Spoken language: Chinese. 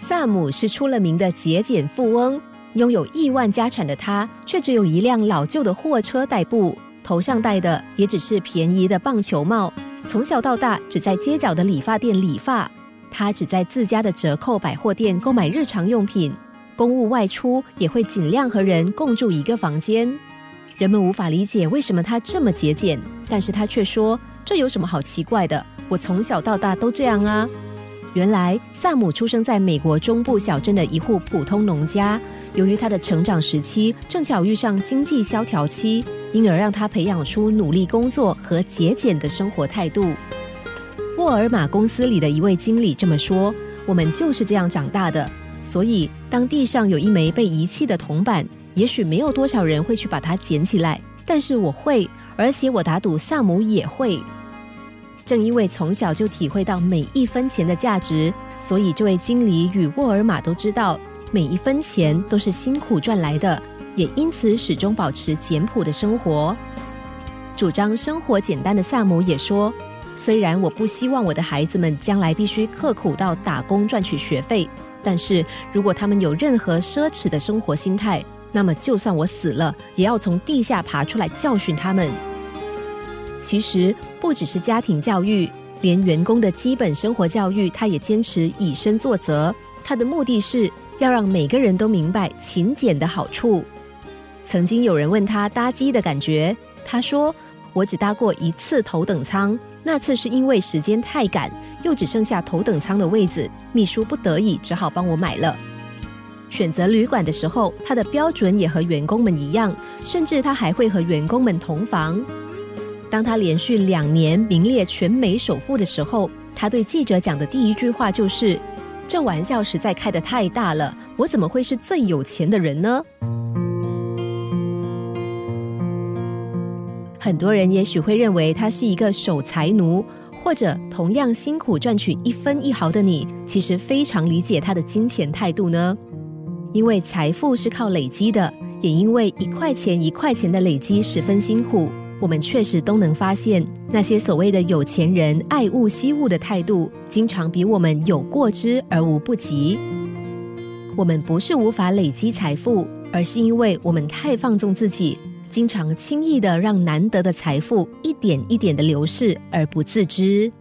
萨姆是出了名的节俭富翁，拥有亿万家产的他，却只有一辆老旧的货车代步，头上戴的也只是便宜的棒球帽。从小到大，只在街角的理发店理发。他只在自家的折扣百货店购买日常用品，公务外出也会尽量和人共住一个房间。人们无法理解为什么他这么节俭，但是他却说：“这有什么好奇怪的？我从小到大都这样啊。”原来，萨姆出生在美国中部小镇的一户普通农家。由于他的成长时期正巧遇上经济萧条期，因而让他培养出努力工作和节俭的生活态度。沃尔玛公司里的一位经理这么说：“我们就是这样长大的。所以，当地上有一枚被遗弃的铜板，也许没有多少人会去把它捡起来，但是我会，而且我打赌萨姆也会。正因为从小就体会到每一分钱的价值，所以这位经理与沃尔玛都知道，每一分钱都是辛苦赚来的，也因此始终保持简朴的生活。主张生活简单的萨姆也说。”虽然我不希望我的孩子们将来必须刻苦到打工赚取学费，但是如果他们有任何奢侈的生活心态，那么就算我死了，也要从地下爬出来教训他们。其实不只是家庭教育，连员工的基本生活教育，他也坚持以身作则。他的目的是要让每个人都明白勤俭的好处。曾经有人问他搭机的感觉，他说：“我只搭过一次头等舱。”那次是因为时间太赶，又只剩下头等舱的位子，秘书不得已只好帮我买了。选择旅馆的时候，他的标准也和员工们一样，甚至他还会和员工们同房。当他连续两年名列全美首富的时候，他对记者讲的第一句话就是：“这玩笑实在开得太大了，我怎么会是最有钱的人呢？”很多人也许会认为他是一个守财奴，或者同样辛苦赚取一分一毫的你，其实非常理解他的金钱态度呢。因为财富是靠累积的，也因为一块钱一块钱的累积十分辛苦，我们确实都能发现，那些所谓的有钱人爱物惜物的态度，经常比我们有过之而无不及。我们不是无法累积财富，而是因为我们太放纵自己。经常轻易的让难得的财富一点一点的流逝而不自知。